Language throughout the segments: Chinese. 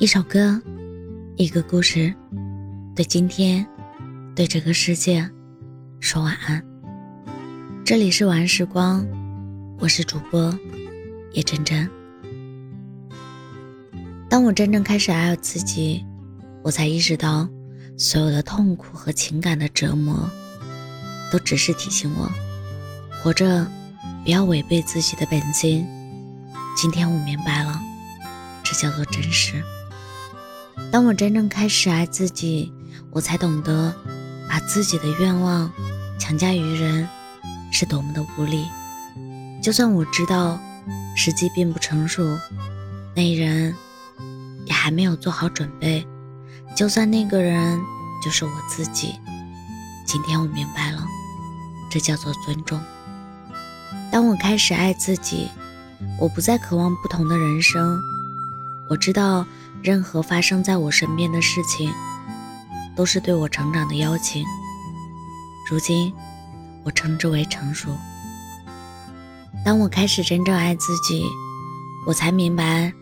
一首歌，一个故事，对今天，对这个世界，说晚安。这里是晚安时光，我是主播叶真真。当我真正开始爱自己，我才意识到，所有的痛苦和情感的折磨，都只是提醒我，活着不要违背自己的本心。今天我明白了，这叫做真实。当我真正开始爱自己，我才懂得把自己的愿望强加于人是多么的无力。就算我知道时机并不成熟，那人也还没有做好准备，就算那个人就是我自己。今天我明白了，这叫做尊重。当我开始爱自己，我不再渴望不同的人生。我知道。任何发生在我身边的事情，都是对我成长的邀请。如今，我称之为成熟。当我开始真正爱自己，我才明白，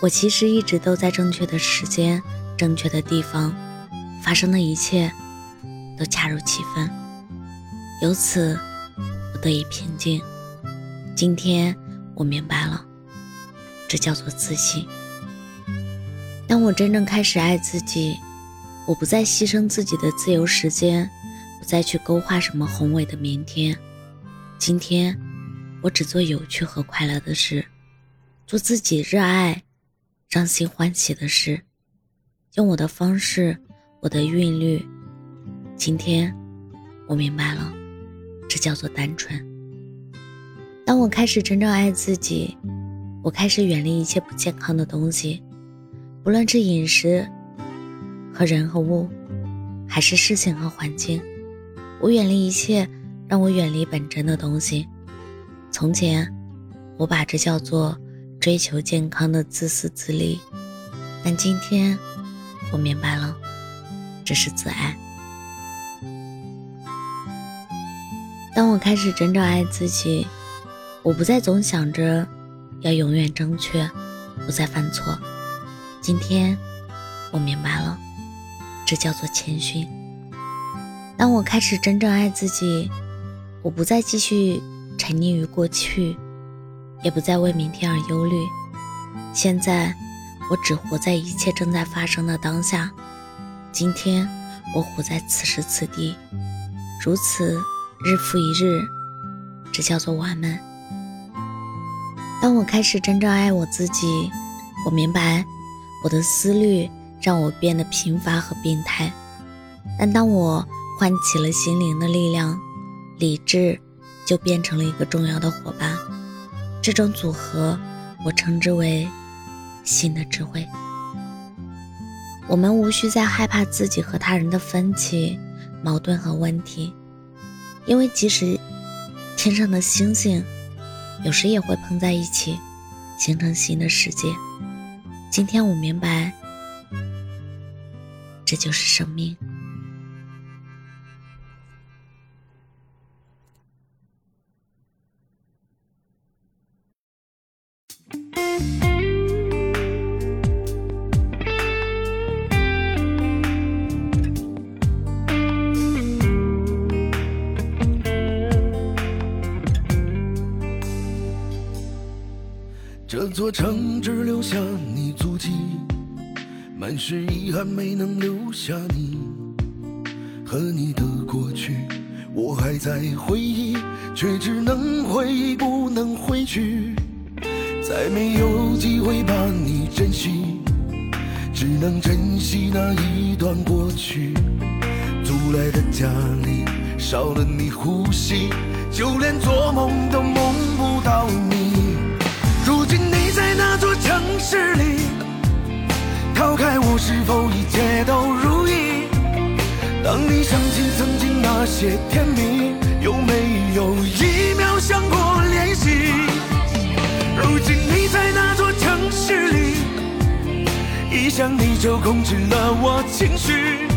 我其实一直都在正确的时间、正确的地方，发生的一切都恰如其分。由此，我得以平静。今天，我明白了，这叫做自信。当我真正开始爱自己，我不再牺牲自己的自由时间，不再去勾画什么宏伟的明天。今天，我只做有趣和快乐的事，做自己热爱、让心欢喜的事，用我的方式，我的韵律。今天，我明白了，这叫做单纯。当我开始真正爱自己，我开始远离一切不健康的东西。不论是饮食和人和物，还是事情和环境，我远离一切让我远离本真的东西。从前，我把这叫做追求健康的自私自利，但今天，我明白了，这是自爱。当我开始真正爱自己，我不再总想着要永远正确，不再犯错。今天，我明白了，这叫做谦逊。当我开始真正爱自己，我不再继续沉溺于过去，也不再为明天而忧虑。现在，我只活在一切正在发生的当下。今天，我活在此时此地，如此日复一日，这叫做完美。当我开始真正爱我自己，我明白。我的思虑让我变得贫乏和病态，但当我唤起了心灵的力量，理智就变成了一个重要的伙伴。这种组合，我称之为新的智慧。我们无需再害怕自己和他人的分歧、矛盾和问题，因为即使天上的星星有时也会碰在一起，形成新的世界。今天我明白，这就是生命。这座城只留下你，满是遗憾没能留下你和你的过去。我还在回忆，却只能回忆不能回去。再没有机会把你珍惜，只能珍惜那一段过去。租来的家里少了你呼吸，就连做梦都梦不到你。如今你在那座城市里，是否一切都如意？当你想起曾经那些甜蜜，有没有一秒想过联系？如今你在哪座城市里，一想你就控制了我情绪，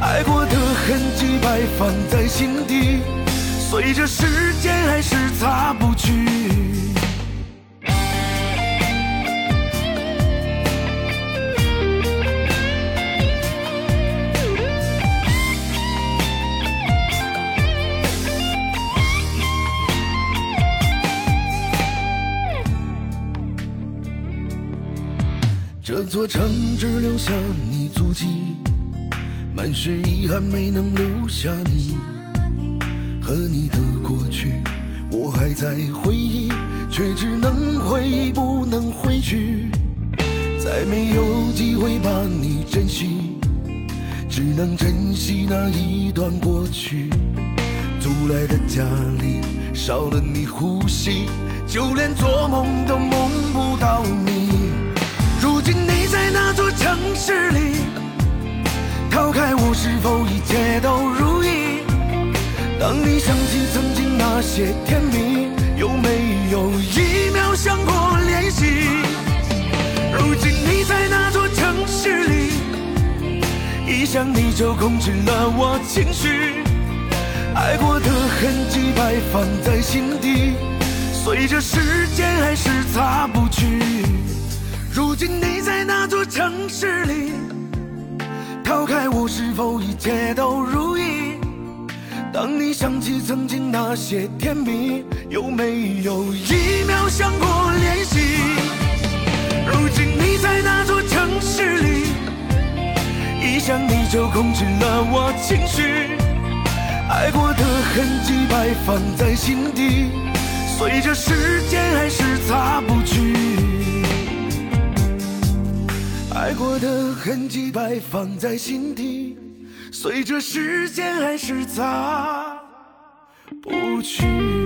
爱过的痕迹摆放在心底，随着时间还是擦不去。这座城只留下你足迹，满是遗憾没能留下你和你的过去，我还在回忆，却只能回忆不能回去，再没有机会把你珍惜，只能珍惜那一段过去。租来的家里少了你呼吸，就连做梦都梦不到你。如今你在那座城市里，逃开我是否一切都如意？当你想起曾经那些甜蜜，有没有一秒想过联系？如今你在那座城市里，一想你就控制了我情绪，爱过的痕迹摆放在心底，随着时间还是擦不去。如今你在那座城市里，逃开我是否一切都如意？当你想起曾经那些甜蜜，有没有一秒想过联系？如今你在那座城市里，一想你就控制了我情绪，爱过的痕迹摆放在心底，随着时间还是擦不去。爱过的痕迹摆放在心底，随着时间还是擦不去。